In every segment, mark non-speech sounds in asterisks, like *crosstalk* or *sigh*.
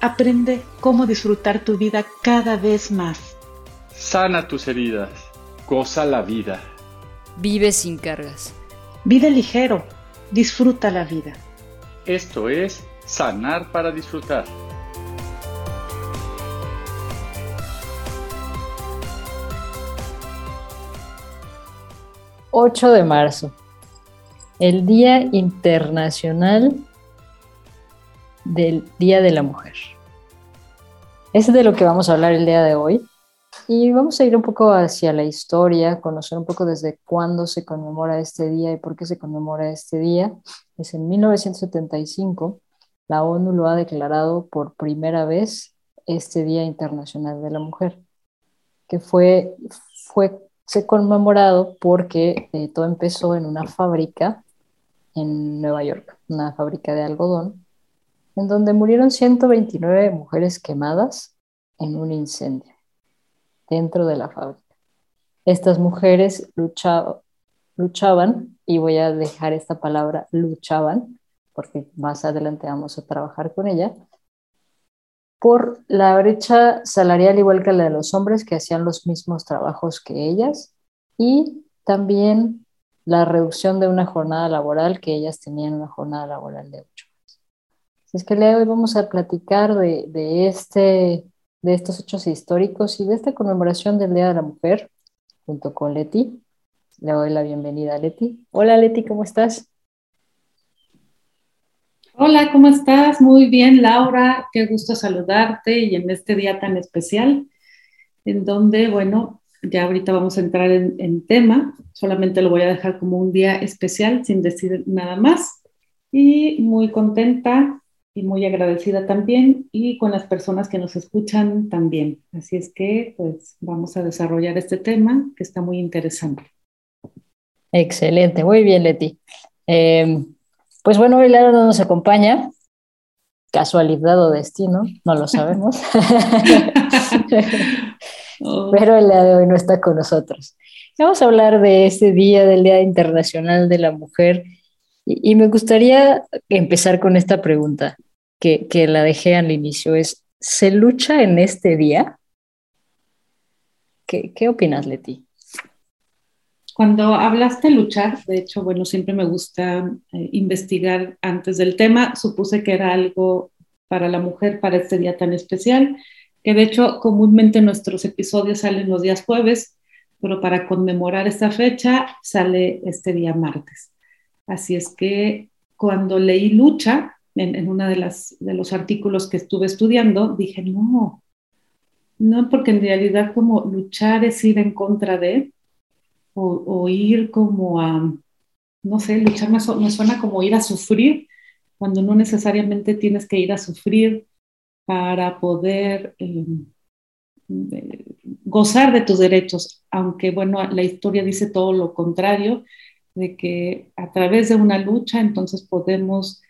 Aprende cómo disfrutar tu vida cada vez más. Sana tus heridas. Goza la vida. Vive sin cargas. Vive ligero. Disfruta la vida. Esto es Sanar para Disfrutar. ...8 de marzo... ...el Día Internacional... ...del Día de la Mujer es de lo que vamos a hablar el día de hoy. Y vamos a ir un poco hacia la historia, conocer un poco desde cuándo se conmemora este día y por qué se conmemora este día. Es en 1975, la ONU lo ha declarado por primera vez este Día Internacional de la Mujer, que fue, fue se conmemorado porque eh, todo empezó en una fábrica en Nueva York, una fábrica de algodón, en donde murieron 129 mujeres quemadas en un incendio dentro de la fábrica. Estas mujeres luchaban, y voy a dejar esta palabra luchaban, porque más adelante vamos a trabajar con ella, por la brecha salarial igual que la de los hombres que hacían los mismos trabajos que ellas y también la reducción de una jornada laboral que ellas tenían una jornada laboral de es que hoy vamos a platicar de, este, de estos hechos históricos y de esta conmemoración del Día de la Mujer, junto con Leti. Le doy la bienvenida a Leti. Hola Leti, ¿cómo estás? Hola, ¿cómo estás? Muy bien, Laura. Qué gusto saludarte y en este día tan especial, en donde, bueno, ya ahorita vamos a entrar en, en tema. Solamente lo voy a dejar como un día especial sin decir nada más. Y muy contenta y muy agradecida también y con las personas que nos escuchan también. Así es que pues vamos a desarrollar este tema que está muy interesante. Excelente, muy bien Leti. Em, pues bueno, hoy Lara no nos acompaña, casualidad o destino, no lo sabemos, *laughs* *laughs* pero el día de hoy no está con nosotros. Vamos a hablar de este día, del Día Internacional de la Mujer, y me gustaría empezar con esta pregunta que, la dejé al inicio es, ¿se lucha en este día? ¿Qué, qué opinas, Leti? Cuando hablaste luchar, de hecho, bueno, siempre me gusta eh, investigar antes del tema, supuse que era algo para la mujer para este día tan especial, que de hecho comúnmente nuestros episodios salen los días jueves, pero para conmemorar esta fecha sale este día martes. Así es que cuando leí lucha, en, uno de, de los artículos que estuve estudiando, dije, no, no, porque en realidad como luchar es ir en contra de, o, ir como a, no sé, luchar me, suena como ir a sufrir, cuando no necesariamente tienes que ir a sufrir para poder em, gozar de tus derechos, aunque bueno, la historia dice todo lo contrario, de que a través de una lucha entonces podemos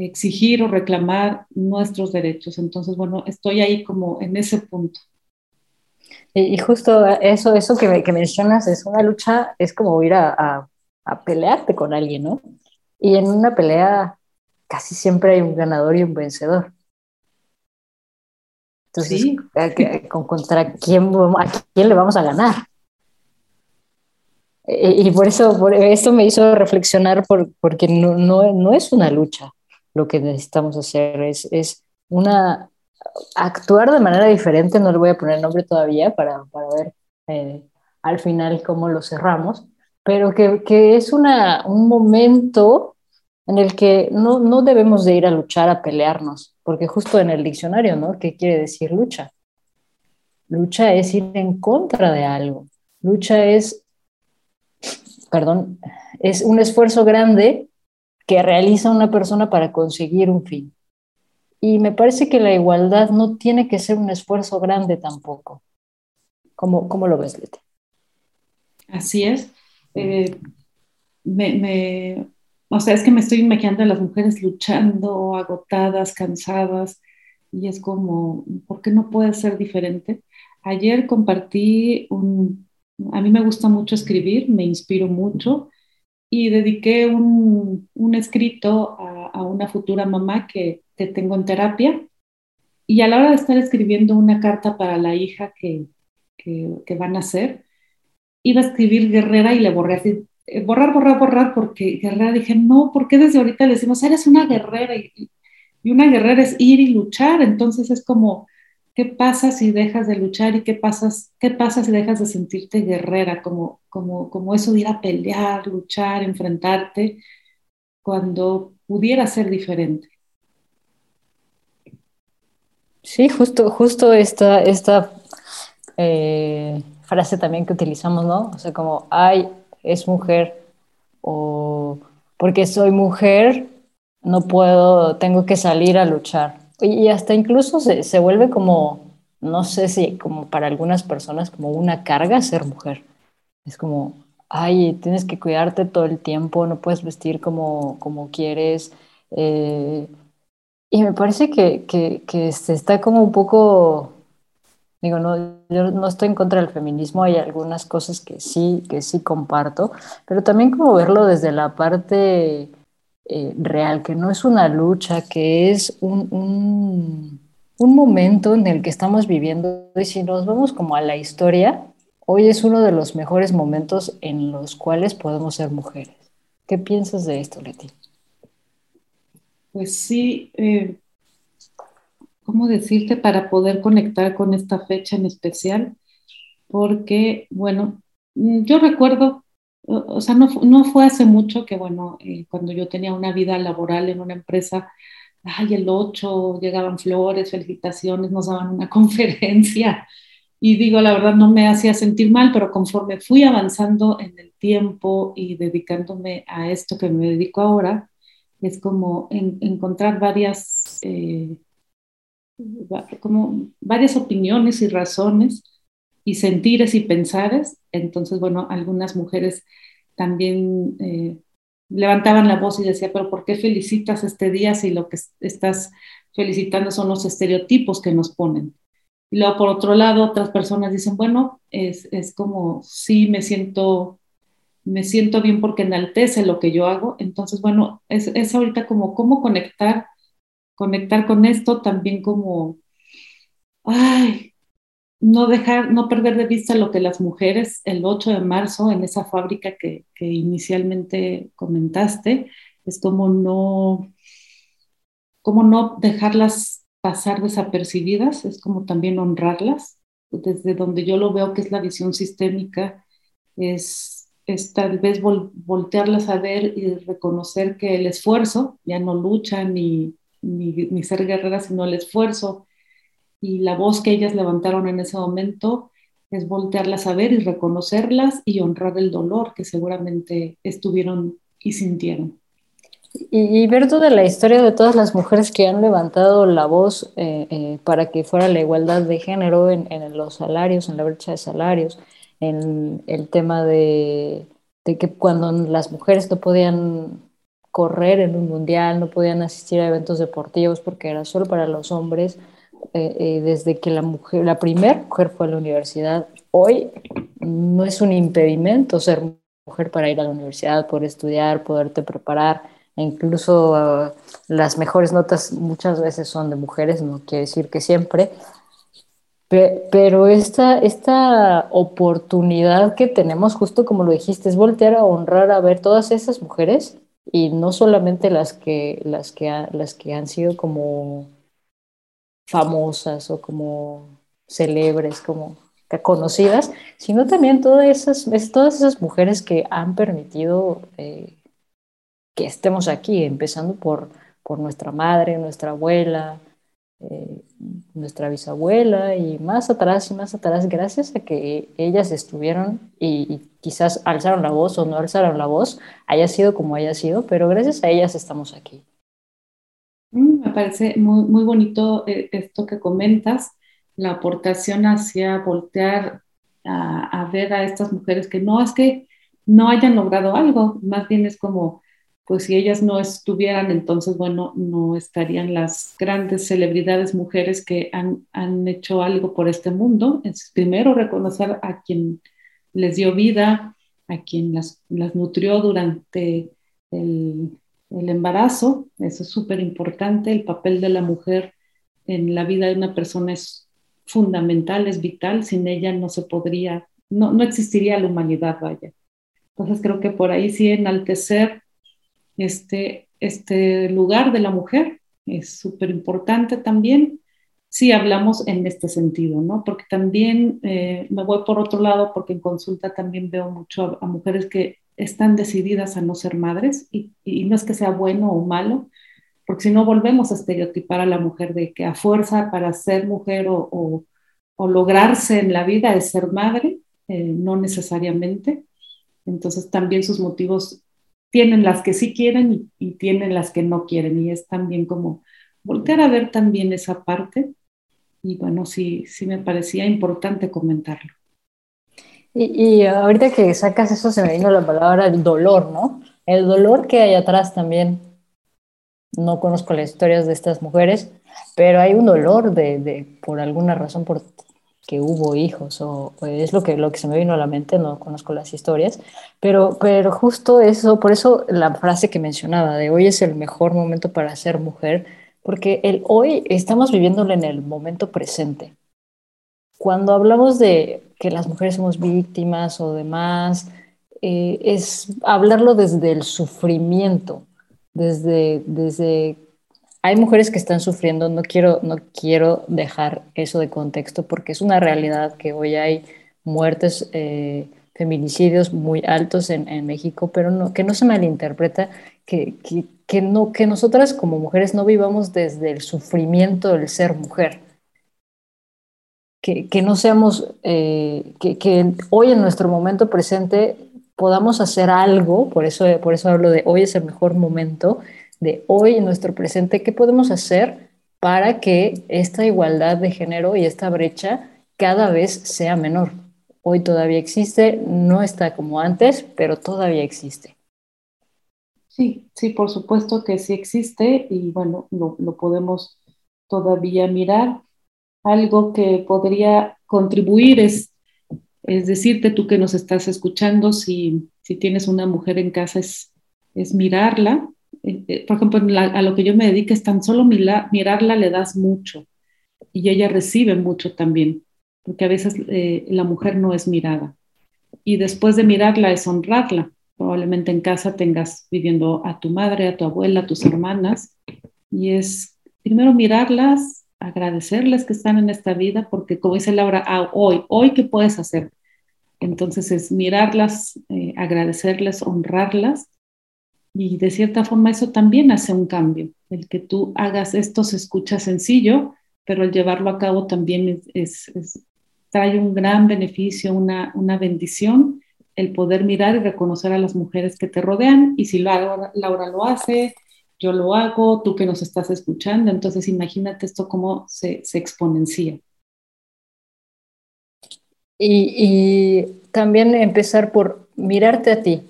exigir o reclamar nuestros derechos. Entonces, bueno, estoy ahí como en ese punto. Y, justo eso, eso que, que, mencionas es una lucha, es como ir a, a, pelearte con alguien, ¿no? Y en una pelea casi siempre hay un ganador y un vencedor. Entonces, ¿Sí? ¿con, ¿contra quién, a quién le vamos a ganar? Y, por eso, por esto me hizo reflexionar por, porque no, no, no es una lucha, lo que necesitamos hacer es, es una actuar de manera diferente, no le voy a poner nombre todavía para, para ver eh, al final cómo lo cerramos, pero que, que es una, un momento en el que no, no debemos de ir a luchar, a pelearnos, porque justo en el diccionario, ¿no? ¿Qué quiere decir lucha? Lucha es ir en contra de algo. Lucha es, perdón, es un esfuerzo grande que realiza una persona para conseguir un fin. Y me parece que la igualdad no tiene que ser un esfuerzo grande tampoco. ¿Cómo, cómo lo ves, Leti? Así es. Eh, me, o sea, es que me estoy imaginando a las mujeres luchando, agotadas, cansadas, y es como, ¿por qué no puede ser diferente? Ayer compartí un, a mí me gusta mucho escribir, me inspiro mucho, y dediqué un, un escrito a, a, una futura mamá que, que, tengo en terapia. Y a la hora de estar escribiendo una carta para la hija que, que, que van a hacer, iba a escribir guerrera y le borré así, eh, borrar, borrar, borrar, porque guerrera dije, no, ¿por qué desde ahorita le decimos, eres una guerrera? Y, y una guerrera es ir y luchar, entonces es como, ¿qué pasa si dejas de luchar y qué, pasas, qué pasa si dejas de sentirte guerrera? Como, como, como eso de ir a pelear, luchar, enfrentarte, cuando pudiera ser diferente. Sí, justo, justo esta, esta eh, frase también que utilizamos, ¿no? O sea, como, ay, es mujer, o porque soy mujer, no puedo, tengo que salir a luchar. Y hasta incluso se, se vuelve como, no sé si como para algunas personas, como una carga ser mujer. Es como, ay, tienes que cuidarte todo el tiempo, no puedes vestir como, como quieres. Eh, y me parece que, que, que, se está como un poco, digo, no, yo no estoy en contra del feminismo, hay algunas cosas que sí, que sí comparto, pero también como verlo desde la parte eh, real, que no es una lucha, que es un, un, momento en el que estamos viviendo. Y si nos vamos como a la historia, hoy es uno de los mejores momentos en los cuales podemos ser mujeres. ¿Qué piensas de esto, Leti? Pues sí, eh, ¿cómo decirte para poder conectar con esta fecha en especial? Porque, bueno, yo recuerdo o sea, no, no, fue hace mucho que, bueno, eh, cuando yo tenía una vida laboral en una empresa, ay, el 8, llegaban flores, felicitaciones, nos daban una *laughs* conferencia. Y digo, la verdad no me hacía sentir mal, pero conforme fui avanzando en el tiempo y dedicándome a esto que me dedico ahora, es como en, encontrar varias, eh, como varias opiniones y razones y sentires y pensares. Entonces, bueno, algunas mujeres también eh, levantaban la voz y decía, pero ¿por qué felicitas este día si lo que estás felicitando son los estereotipos que nos ponen? Y luego, por otro lado, otras personas dicen, bueno, es, es como, sí, me siento, me siento bien porque enaltece lo que yo hago. Entonces, bueno, es, es ahorita como cómo conectar, conectar con esto también como, ay, no dejar, no perder de vista lo que las mujeres el 8 de marzo en esa fábrica que, que inicialmente comentaste, es como no, como no dejarlas pasar desapercibidas, es como también honrarlas. Desde donde yo lo veo que es la visión sistémica, es, es tal vez vol, voltearlas a ver y reconocer que el esfuerzo, ya no lucha ni, ni, ni ser guerrera, sino el esfuerzo y la voz que ellas levantaron en ese momento es voltearlas a ver y reconocerlas y honrar el dolor que seguramente estuvieron y sintieron. Y, ver toda la historia de todas las mujeres que han levantado la voz eh, eh, para que fuera la igualdad de género en, los salarios, en la brecha de salarios, en el tema de que cuando las mujeres no podían correr en un mundial, no podían asistir a eventos deportivos porque era solo para los hombres, eh, eh, desde que la mujer, la primera mujer fue a la universidad, hoy no es un impedimento ser mujer para ir a la universidad, poder estudiar, poderte preparar. E incluso uh, las mejores notas muchas veces son de mujeres, no quiere decir que siempre, pero esta, esta oportunidad que tenemos, justo como lo dijiste, es voltear a honrar a ver todas esas mujeres y no solamente las que, las que, las que han sido como famosas o como celebres, como conocidas, sino también todas esas, todas esas mujeres que han permitido eh, que estemos aquí, empezando por, por nuestra madre, nuestra abuela, eh, nuestra bisabuela y más atrás y más atrás, gracias a que ellas estuvieron y, quizás alzaron la voz o no alzaron la voz, haya sido como haya sido, pero gracias a ellas estamos aquí. Parece muy, muy bonito eh, esto que comentas la aportación hacia voltear a, ver a estas mujeres que no es que no hayan logrado algo, más bien es como, pues si ellas no estuvieran, entonces, bueno, no estarían las grandes celebridades mujeres que han, han hecho algo por este mundo. Es primero reconocer a quien les dio vida, a quien las, las nutrió durante el, el embarazo, eso es súper importante, el papel de la mujer en la vida de una persona es fundamental, es vital, sin ella no se podría, no, no existiría la humanidad, vaya. Entonces creo que por ahí sí enaltecer este, este lugar de la mujer es súper importante también si hablamos en este sentido, ¿no? Porque también eh, me voy por otro lado porque en consulta también veo mucho a, mujeres que están decididas a no ser madres y, no es que sea bueno o malo, porque si no volvemos a estereotipar a la mujer de que a fuerza para ser mujer o, lograrse en la vida es ser madre, eh, no necesariamente. Entonces también sus motivos tienen las que sí quieren y, tienen las que no quieren y es también como voltear a ver también esa parte y bueno, sí, sí me parecía importante comentarlo. Y, y, ahorita que sacas eso se me vino la palabra el dolor, ¿no? El dolor que hay atrás también no conozco las historias de estas mujeres, pero hay un dolor de, de por alguna razón, por que hubo hijos, o, es lo que, lo que se me vino a la mente, no conozco las historias, pero, pero justo eso, por eso la frase que mencionaba de hoy es el mejor momento para ser mujer, porque el hoy estamos viviéndolo en el momento presente. Cuando hablamos de que las mujeres somos víctimas o demás, eh, es hablarlo desde el sufrimiento, desde, desde hay mujeres que están sufriendo, no quiero, no quiero dejar eso de contexto porque es una realidad que hoy hay muertes, eh, feminicidios muy altos en, en, México, pero no, que no se malinterpreta, que, que, que, no, que nosotras como mujeres no vivamos desde el sufrimiento del ser mujer. Que, no seamos, eh, que, que hoy en nuestro momento presente podamos hacer algo, por eso, por eso hablo de hoy es el mejor momento, de hoy en nuestro presente, ¿qué podemos hacer para que esta igualdad de género y esta brecha cada vez sea menor? Hoy todavía existe, no está como antes, pero todavía existe. Sí, sí, por supuesto que sí existe y bueno, lo, lo podemos todavía mirar. Algo que podría contribuir es es decirte tú que nos estás escuchando, si, si tienes una mujer en casa, es, es mirarla. Eh, eh, por ejemplo, a lo que yo me dedico es tan solo mirarla le das mucho y ella recibe mucho también, porque a veces eh, la mujer no es mirada. Y después de mirarla es honrarla. Probablemente en casa tengas viviendo a tu madre, a tu abuela, a tus hermanas, y es primero mirarlas, agradecerles que están en esta vida, porque como dice Laura, ah, hoy, hoy, ¿qué puedes hacer? Entonces es mirarlas, eh, agradecerles, honrarlas y de cierta forma eso también hace un cambio. El que tú hagas esto se escucha sencillo, pero al llevarlo a cabo también trae un gran beneficio, una, una bendición el poder mirar y reconocer a las mujeres que te rodean y si Laura, Laura lo hace, yo lo hago, tú que nos estás escuchando, entonces imagínate esto cómo se, se exponencia. Y, también empezar por mirarte a ti.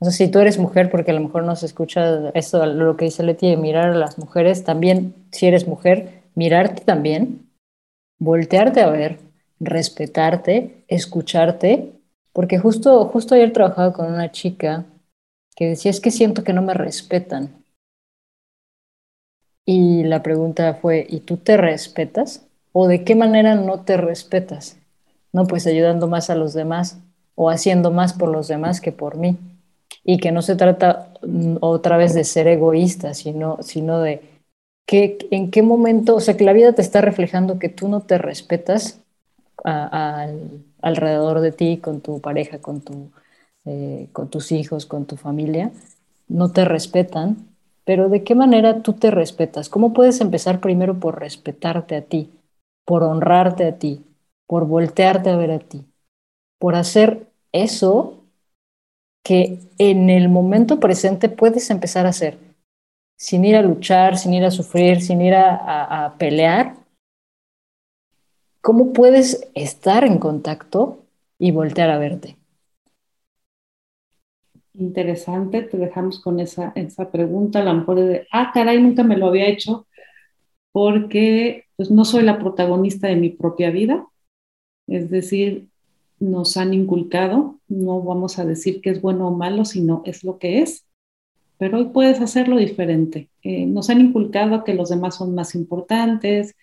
O sea, si tú eres mujer, porque a lo mejor no se escucha esto, lo que dice Leti, de mirar a las mujeres, también si eres mujer, mirarte también, voltearte a ver, respetarte, escucharte, porque justo, justo ayer trabajaba con una chica que decía, es que siento que no me respetan. Y la pregunta fue, ¿y tú te respetas? ¿O de qué manera no te respetas? No, pues ayudando más a los demás o haciendo más por los demás que por mí. Y que no se trata mm, otra vez de ser egoísta, sino, sino de ¿En qué momento, o sea, que la vida te está reflejando que tú no te respetas alrededor de ti, con tu pareja, con, tu, eh, con tus hijos, con tu familia? No te respetan, pero ¿de qué manera tú te respetas? ¿Cómo puedes empezar primero por respetarte a ti, por honrarte a ti, por voltearte a ver a ti, por hacer eso que en el momento presente puedes empezar a hacer, sin ir a luchar, sin ir a sufrir, sin ir a, pelear. ¿Cómo puedes estar en contacto y voltear a verte? Interesante, te dejamos con esa, esa pregunta, a lo mejor de, ah, caray, nunca me lo había hecho, porque pues no soy la protagonista de mi propia vida, es decir, nos han inculcado, no vamos a decir que es bueno o malo, sino es lo que es, pero hoy puedes hacerlo diferente. Eh, nos han inculcado que los demás son más importantes,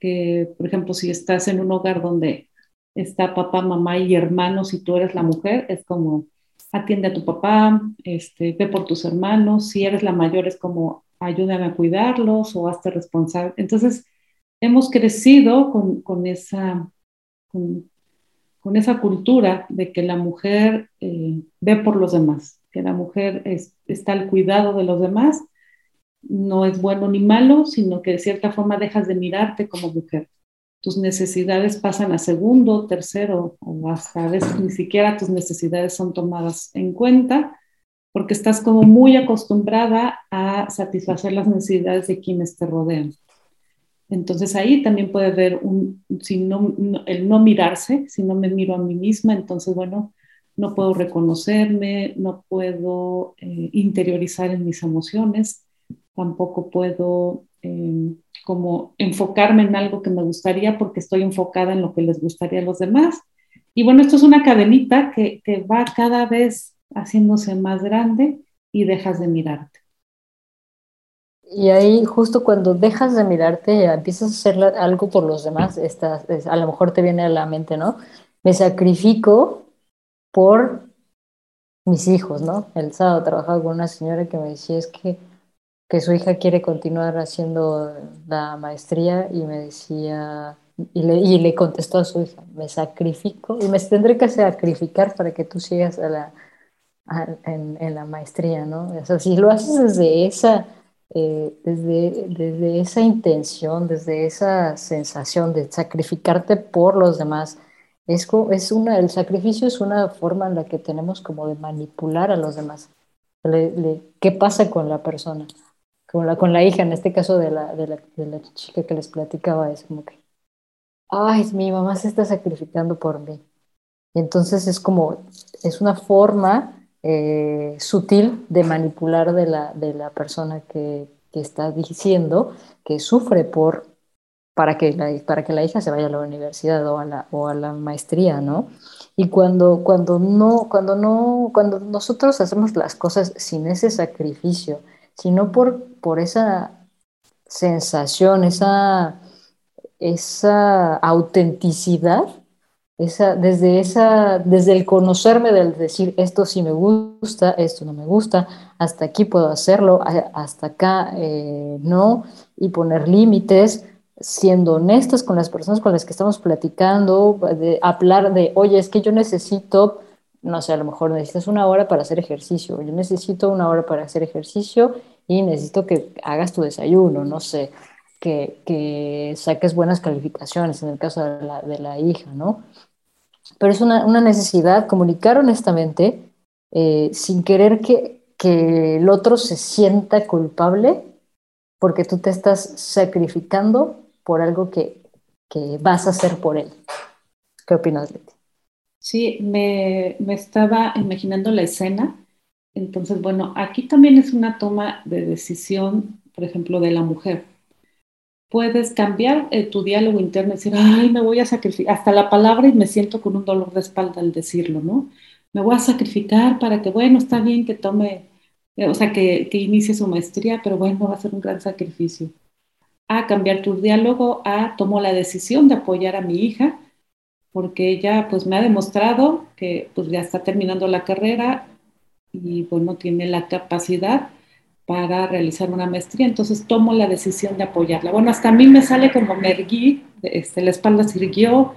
que, por ejemplo, si estás en un hogar donde está papá, mamá y hermanos y tú eres la mujer, es como atiende a tu papá, este, ve por tus hermanos, si eres la mayor es como ayúdame a cuidarlos o hazte responsable. Entonces, hemos crecido con, esa, con esa cultura de que la mujer eh, ve por los demás, que la mujer está al cuidado de los demás, no es bueno ni malo, sino que de cierta forma dejas de mirarte como mujer. Tus necesidades pasan a segundo, tercero o hasta a veces ni siquiera tus necesidades son tomadas en cuenta porque estás como muy acostumbrada a satisfacer las necesidades de quienes te rodean. Entonces ahí también puede ver un, si no, el no mirarse, si no me miro a mí misma, entonces bueno, no puedo reconocerme, no puedo eh, interiorizar en mis emociones, tampoco puedo em, como enfocarme en algo que me gustaría porque estoy enfocada en lo que les gustaría a los demás. Y bueno, esto es una cadenita que, que va cada vez haciéndose más grande y dejas de mirarte. Y ahí justo cuando dejas de mirarte empiezas a hacer algo por los demás, estás, a lo mejor te viene a la mente, ¿no? Me sacrifico por mis hijos, ¿no? El sábado trabajaba con una señora que me decía es que, que su hija quiere continuar haciendo la maestría y me decía, y le, y le contestó a su hija, me sacrifico y me tendré que sacrificar para que tú sigas a la, en, en, la maestría, ¿no? O sea, si lo haces desde esa eh, desde, desde esa intención, desde esa sensación de sacrificarte por los demás. Es, es una, el sacrificio es una forma en la que tenemos como de manipular a los demás. ¿Qué pasa con la persona? Con la, con la hija, en este caso de la, de la, de la chica que les platicaba, es como que, ay, mi mamá se está sacrificando por mí. Y entonces es como, es una forma eh, sutil de manipular de la, de la persona que, que, está diciendo que sufre por para que, la, para que la hija se vaya a la universidad o a la, o a la maestría, ¿no? Y cuando, cuando, no, cuando, no, cuando nosotros hacemos las cosas sin ese sacrificio, sino por, por esa sensación, esa, esa autenticidad, desde, esa, desde el conocerme, del decir esto sí me gusta, esto no me gusta, hasta aquí puedo hacerlo, hasta acá eh, no, y poner límites, siendo honestas con las personas con las que estamos platicando, de hablar de, oye, es que yo necesito, no sé, a lo mejor necesitas una hora para hacer ejercicio, yo necesito una hora para hacer ejercicio y necesito que hagas tu desayuno, no sé, que, que saques buenas calificaciones en el caso de la, de la hija, ¿no? pero es una, necesidad comunicar honestamente eh, sin querer que, que el otro se sienta culpable porque tú te estás sacrificando por algo que, que vas a hacer por él. ¿Qué opinas, Leti? Sí, me, me, estaba imaginando la escena. Entonces, bueno, aquí también es una toma de decisión, por ejemplo, de la mujer puedes cambiar eh, tu diálogo interno y decir, ay, me voy a sacrificar, hasta la palabra y me siento con un dolor de espalda al decirlo, ¿no? Me voy a sacrificar para que, bueno, está bien que tome, eh, o sea, que, que, inicie su maestría, pero bueno, va a ser un gran sacrificio. A cambiar tu diálogo, a tomo la decisión de apoyar a mi hija, porque ella pues me ha demostrado que pues ya está terminando la carrera y bueno, tiene la capacidad para realizar una maestría, entonces tomo la decisión de apoyarla. Bueno, hasta a mí me sale como me erguí, este, la espalda se irguió,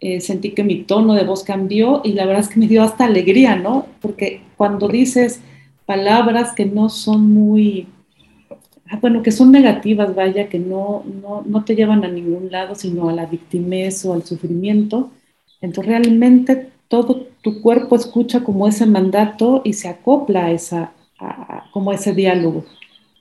eh, sentí que mi tono de voz cambió y la verdad es que me dio hasta alegría, ¿no? Porque cuando dices palabras que no son muy, bueno, que son negativas, vaya, que no, no, no te llevan a ningún lado, sino a la victimez o al sufrimiento, entonces realmente todo tu cuerpo escucha como ese mandato y se acopla a esa, como ese diálogo.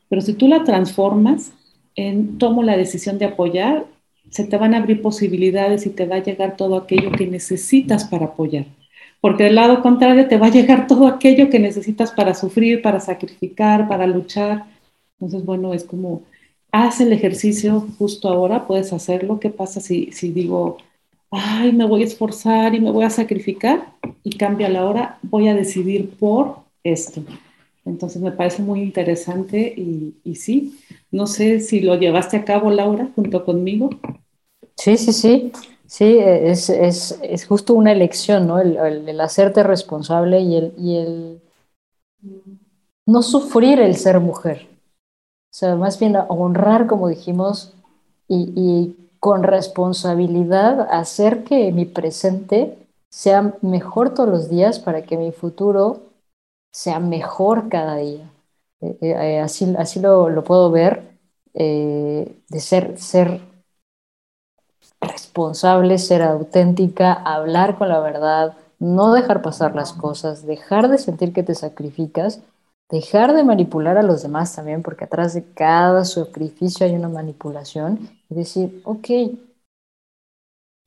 Pero si tú la transformas en tomo la decisión de apoyar, se te van a abrir posibilidades y te va a llegar todo aquello que necesitas para apoyar. Porque del lado contrario te va a llegar todo aquello que necesitas para sufrir, para sacrificar, para luchar. Entonces, bueno, es como, haz el ejercicio justo ahora, puedes hacerlo. ¿Qué pasa si, si digo, ay, me voy a esforzar y me voy a sacrificar? Y cambia la hora, voy a decidir por esto. Entonces me parece muy interesante y, y, sí, no sé si lo llevaste a cabo, Laura, junto conmigo. Sí, sí, sí. Sí, es, es, es justo una elección, ¿no? El, el, hacerte responsable y el, y el no sufrir el ser mujer. Sea, más bien honrar, como dijimos, y, y con responsabilidad hacer que mi presente sea mejor todos los días para que mi futuro sea mejor cada día. Eh, eh, eh, así así lo, lo, puedo ver, de ser, ser responsable, ser auténtica, hablar con la verdad, no dejar pasar las cosas, dejar de sentir que te sacrificas, dejar de manipular a los demás también, porque atrás de cada sacrificio hay una manipulación, y decir, ok,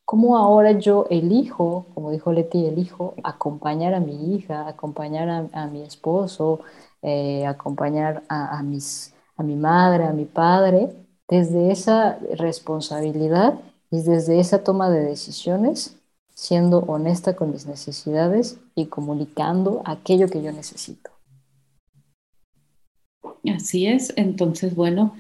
cómo ahora yo elijo, como dijo Leti, elijo acompañar a mi hija, acompañar a, mi esposo, eh, acompañar a, mis, a mi madre, a mi padre, desde esa responsabilidad y desde esa toma de decisiones, siendo honesta con mis necesidades y comunicando aquello que yo necesito. Así es, entonces, bueno,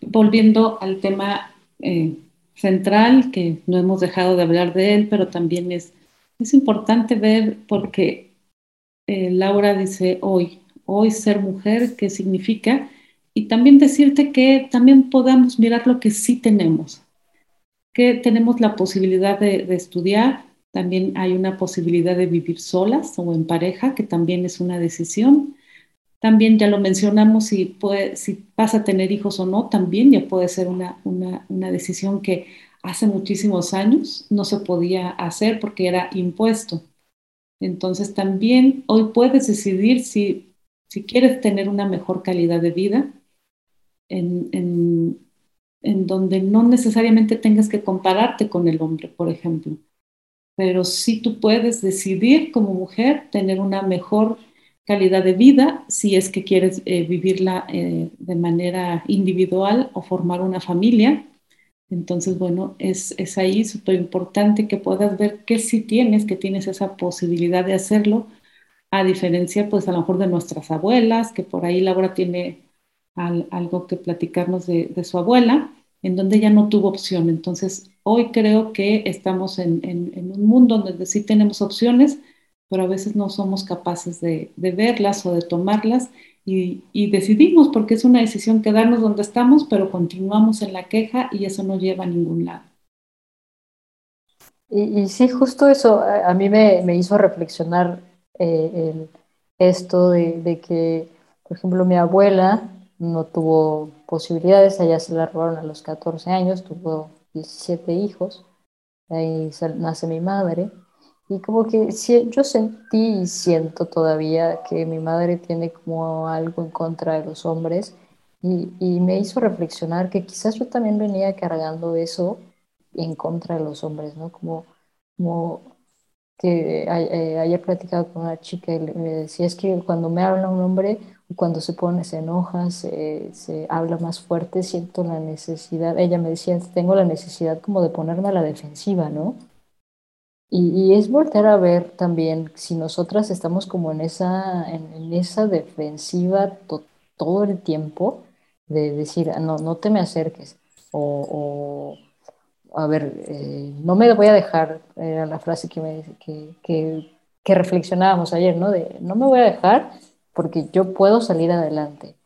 volviendo al tema eh, central, que no hemos dejado de hablar de él, pero también es, es importante ver porque eh, Laura dice hoy, hoy ser mujer, ¿qué significa? Y también decirte que también podamos mirar lo que sí tenemos, que tenemos la posibilidad de, de estudiar, también hay una posibilidad de vivir solas o en pareja, que también es una decisión. También ya lo mencionamos, si, puede, si vas a tener hijos o no, también ya puede ser una, una, una decisión que hace muchísimos años no se podía hacer porque era impuesto. Entonces también hoy puedes decidir si, si quieres tener una mejor calidad de vida en, en, en donde no necesariamente tengas que compararte con el hombre, por ejemplo. Pero sí tú puedes decidir como mujer tener una mejor calidad de vida si es que quieres eh, vivirla eh, de manera individual o formar una familia. Entonces, bueno, es, es ahí súper importante que puedas ver que sí tienes, que tienes esa posibilidad de hacerlo, a diferencia, pues a lo mejor de nuestras abuelas, que por ahí Laura tiene algo que platicarnos de, de, su abuela, en donde ella no tuvo opción. Entonces, hoy creo que estamos en, en, en un mundo donde sí tenemos opciones, pero a veces no somos capaces de, verlas o de tomarlas y, decidimos porque es una decisión quedarnos donde estamos, pero continuamos en la queja y eso no lleva a ningún lado. Y, sí, justo eso a, mí me, hizo reflexionar eh, esto de, de, que, por ejemplo, mi abuela no tuvo posibilidades, allá se la robaron a los 14 años, tuvo 17 hijos, ahí nace mi madre y como que yo sentí y siento todavía que mi madre tiene como algo en contra de los hombres y, y, me hizo reflexionar que quizás yo también venía cargando eso en contra de los hombres, ¿no? Como, como que eh, haya platicado con una chica y me decía, es que cuando me habla un hombre, cuando se pone, se enoja, se, se habla más fuerte, siento la necesidad, ella me decía, tengo la necesidad como de ponerme a la defensiva, ¿no? Y, es volver a ver también si nosotras estamos como en esa, en, esa defensiva todo el tiempo, de decir, ah, no, no te me acerques, o, a ver, eh, no me voy a dejar, era la frase que, me, que, que, que, reflexionábamos ayer, ¿no? De no me voy a dejar porque yo puedo salir adelante.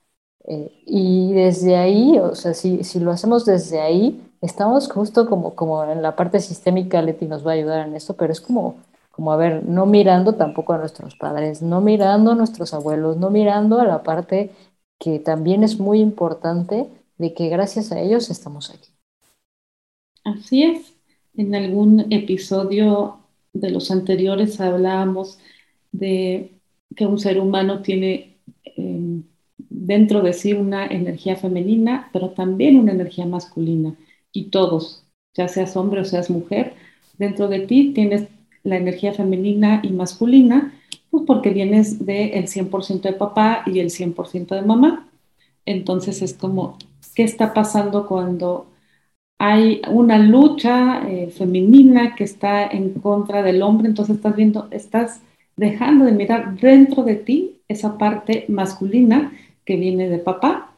Eh, y desde ahí, o sea, si, si, lo hacemos desde ahí, estamos justo como, como en la parte sistémica, Leti nos va a ayudar en esto, pero es como, como, a ver, no mirando tampoco a nuestros padres, no mirando a nuestros abuelos, no mirando a la parte que también es muy importante de que gracias a ellos estamos aquí. Así es. En algún episodio de los anteriores hablábamos de que un ser humano tiene em, dentro de sí una energía femenina, pero también una energía masculina. Y todos, ya seas hombre o seas mujer, dentro de ti tienes la energía femenina y masculina, pues porque vienes del 100% de papá y el 100% de mamá. Entonces es como, ¿qué está pasando cuando hay una lucha eh, femenina que está en contra del hombre? Entonces estás viendo, estás dejando de mirar dentro de ti esa parte masculina que viene de papá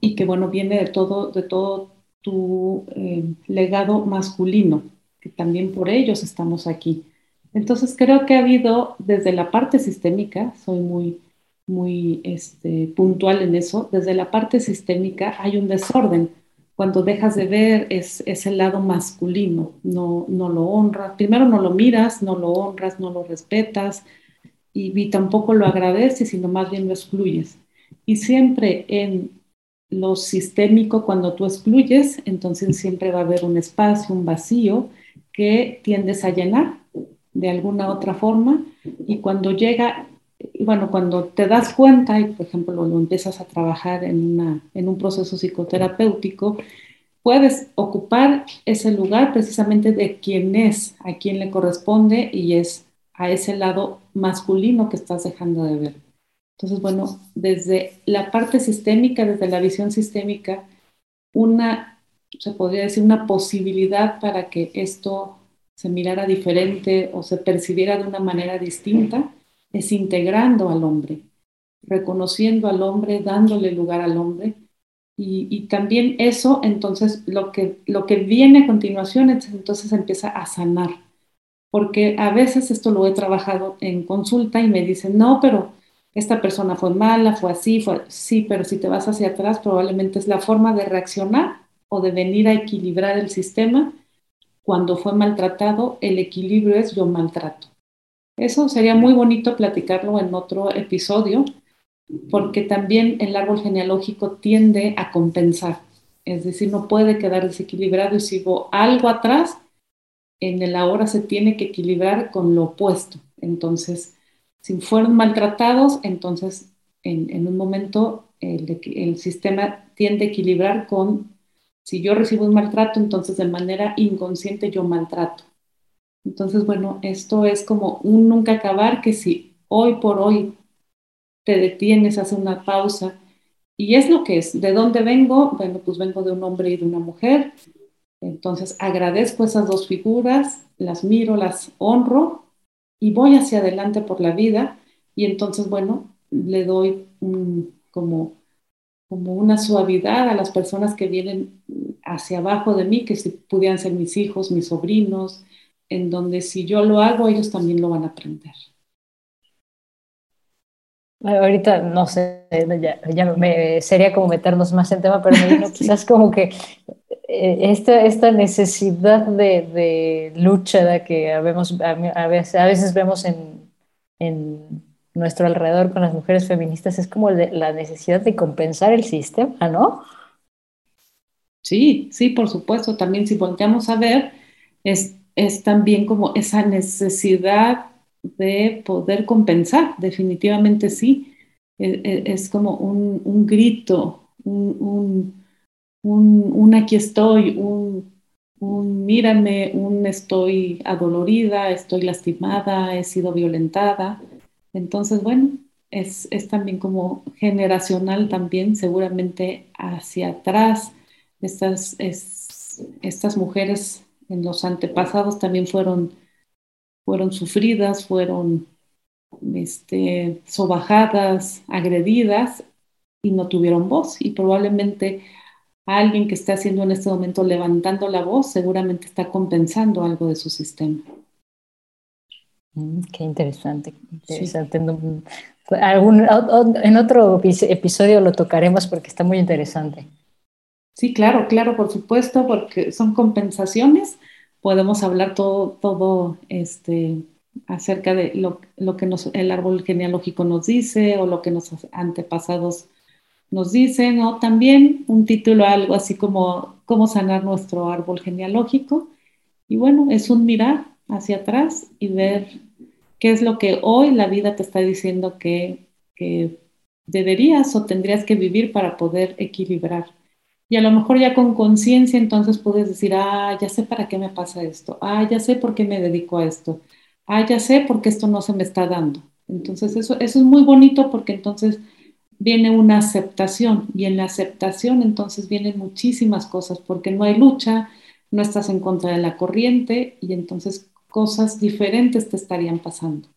y que, bueno, viene de todo, de todo tu eh, legado masculino, que también por ellos estamos aquí. Entonces creo que ha habido desde la parte sistémica, soy muy, muy este, puntual en eso, desde la parte sistémica hay un desorden. Cuando dejas de ver es, ese lado masculino, no, no lo honras, primero no lo miras, no lo honras, no lo respetas y, y tampoco lo agradeces, sino más bien lo excluyes. Y siempre en lo sistémico, cuando tú excluyes, entonces siempre va a haber un espacio, un vacío que tiendes a llenar de alguna otra forma. Y cuando llega, bueno, cuando te das cuenta y, por ejemplo, lo, empiezas a trabajar en, una, en un proceso psicoterapéutico, puedes ocupar ese lugar precisamente de quién es, a quién le corresponde y es a ese lado masculino que estás dejando de ver. Entonces, bueno, desde la parte sistémica, desde la visión sistémica, una, se podría decir, una posibilidad para que esto se mirara diferente o se percibiera de una manera distinta, es integrando al hombre, reconociendo al hombre, dándole lugar al hombre. Y, también eso, entonces, lo que, lo que viene a continuación, entonces empieza a sanar. Porque a veces esto lo he trabajado en consulta y me dicen, no, pero esta persona fue mala, fue así, fue sí, pero si te vas hacia atrás, probablemente es la forma de reaccionar o de venir a equilibrar el sistema. Cuando fue maltratado, el equilibrio es yo maltrato. Eso sería muy bonito platicarlo en otro episodio, porque también el árbol genealógico tiende a compensar. Es decir, no puede quedar desequilibrado y si hubo algo atrás, en el ahora se tiene que equilibrar con lo opuesto. Entonces, si fueron maltratados, entonces en, un momento el, el, sistema tiende a equilibrar con, si yo recibo un maltrato, entonces de manera inconsciente yo maltrato. Entonces, bueno, esto es como un nunca acabar que si hoy por hoy te detienes, hace una pausa, y es lo que es, ¿de dónde vengo? Bueno, pues vengo de un hombre y de una mujer, entonces agradezco esas dos figuras, las miro, las honro y voy hacia adelante por la vida y entonces, bueno, le doy como, como una suavidad a las personas que vienen hacia abajo de mí, que si pudieran ser mis hijos, mis sobrinos, en donde si yo lo hago, ellos también lo van a aprender. Ahorita no sé, ya, me, sería como meternos más en tema, pero me *laughs* quizás como que esta, esta necesidad de, lucha que a, veces, a veces vemos en, en, nuestro alrededor con las mujeres feministas es como la necesidad de compensar el sistema, ¿no? Sí, sí, por supuesto. También si volteamos a ver, es, es también como esa necesidad de poder compensar, definitivamente sí. E, e, es, como un, un grito, un, aquí estoy, un, un mírame, un estoy adolorida, estoy lastimada, he sido violentada. Entonces, bueno, es, es, también como generacional también, seguramente hacia atrás. Estas, estas mujeres en los antepasados también fueron, fueron sufridas, fueron este, sobajadas, agredidas y no tuvieron voz. Y probablemente alguien que está haciendo en este momento levantando la voz seguramente está compensando algo de su sistema. Mm, qué interesante, interesante. Algún, en otro episodio lo tocaremos porque está muy interesante. Sí, claro, claro, por supuesto, porque son compensaciones. Podemos hablar todo, todo este, acerca de lo, lo que nos, el árbol genealógico nos dice o lo que nuestros antepasados nos dicen, o también un título algo así como cómo sanar nuestro árbol genealógico. Y bueno, es un mirar hacia atrás y ver qué es lo que hoy la vida te está diciendo que, que deberías o tendrías que vivir para poder equilibrar. Y a lo mejor ya con conciencia entonces puedes decir, ah, ya sé para qué me pasa esto, ah, ya sé por qué me dedico a esto, ah, ya sé por qué esto no se me está dando. Entonces eso, eso es muy bonito porque entonces viene una aceptación y en la aceptación entonces vienen muchísimas cosas porque no hay lucha, no estás en contra de la corriente y entonces cosas diferentes te estarían pasando.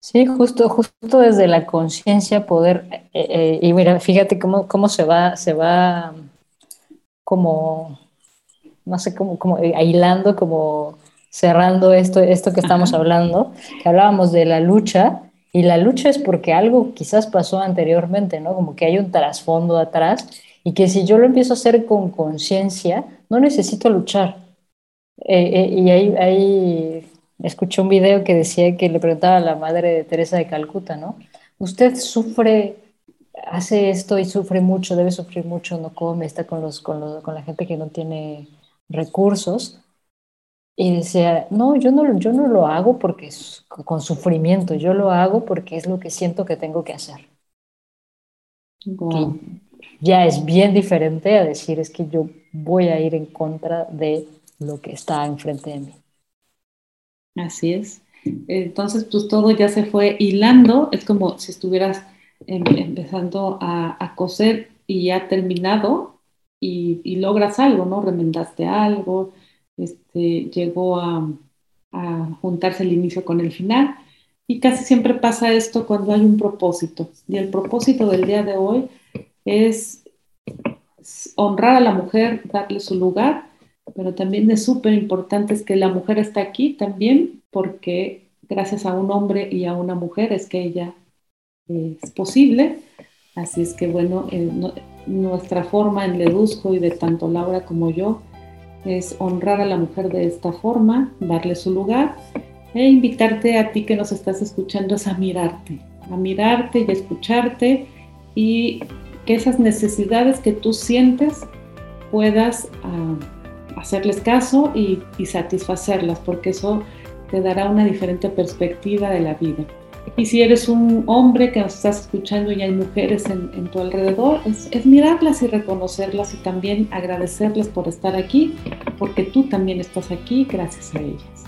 Sí, justo, justo desde la conciencia poder, eh, eh, y mira, fíjate cómo, cómo se va, se va como, no sé, como, como eh, aislando, como cerrando esto, esto que estamos hablando, que hablábamos de la lucha, y la lucha es porque algo quizás pasó anteriormente, ¿no? Como que hay un trasfondo atrás y que si yo lo empiezo a hacer con conciencia, no necesito luchar. Eh, eh, y ahí, ahí escuché un video que decía que le preguntaba a la madre de Teresa de Calcuta, ¿no? Usted sufre, hace esto y sufre mucho, debe sufrir mucho, no come, está con, los, con, los, con la gente que no tiene recursos. Y decía, no, yo no, yo no lo hago porque es con sufrimiento, yo lo hago porque es lo que siento que tengo que hacer. ya es bien diferente a decir, es que yo voy a ir en contra de lo que está enfrente de mí. Así es. Entonces, pues todo ya se fue hilando, es como si estuvieras em, empezando a, coser y ya terminado y, y logras algo, ¿no? Remendaste algo, este, llegó a, juntarse el inicio con el final. Y casi siempre pasa esto cuando hay un propósito. Y el propósito del día de hoy es honrar a la mujer, darle su lugar, pero también es súper importante es que la mujer está aquí también porque gracias a un hombre y a una mujer es que ella es posible. Así es que bueno, eh, nuestra forma en Ledusco y de tanto Laura como yo es honrar a la mujer de esta forma, darle su lugar e invitarte a ti que nos estás escuchando a mirarte, a mirarte y a escucharte y que esas necesidades que tú sientes puedas ah, hacerles caso y satisfacerlas, porque eso te dará una diferente perspectiva de la vida. Y si eres un hombre que nos estás escuchando y hay mujeres en, tu alrededor, es, mirarlas y reconocerlas y también agradecerles por estar aquí, porque tú también estás aquí gracias a ellas.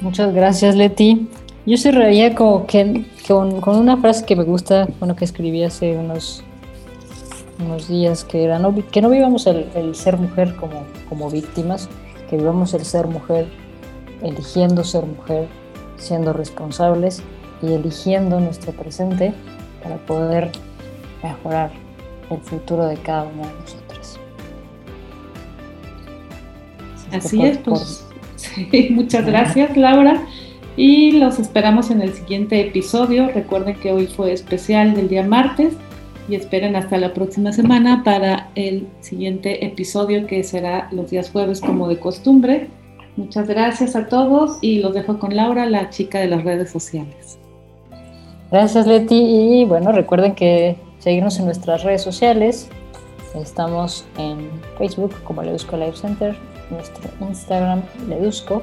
Muchas gracias, Leti. Yo cerraría como que, con, con, una frase que me gusta, bueno, que escribí hace unos, unos días, que era no, que no vivamos el, el ser mujer como, como víctimas, que vivamos el ser mujer eligiendo ser mujer siendo responsables y eligiendo nuestro presente para poder mejorar el futuro de cada uno de nosotros. Así, es, pues *laughs* muchas gracias Laura y los esperamos en el siguiente episodio. Recuerden que hoy fue especial del día martes y esperen hasta la próxima semana para el siguiente episodio que será los días jueves como de costumbre. Muchas gracias a todos y los dejo con Laura, la chica de las redes sociales. Gracias Leti y bueno, recuerden que seguirnos en nuestras redes sociales. Estamos en Facebook como Ledusco Live Center, nuestro Instagram Ledusco,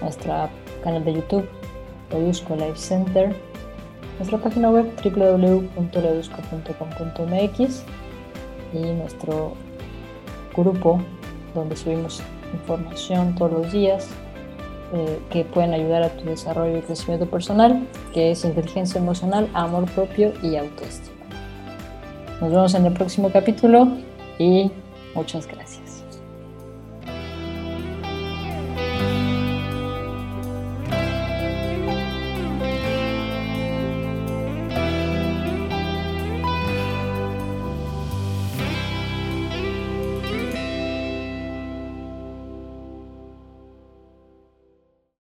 nuestro canal de YouTube Ledusco Live Center, nuestra página web www.ledusco.com.mx y nuestro grupo donde subimos información todos los días eh, que pueden ayudar a tu desarrollo y crecimiento personal, que es inteligencia emocional, amor propio y autoestima. Nos vemos en el próximo capítulo y muchas gracias.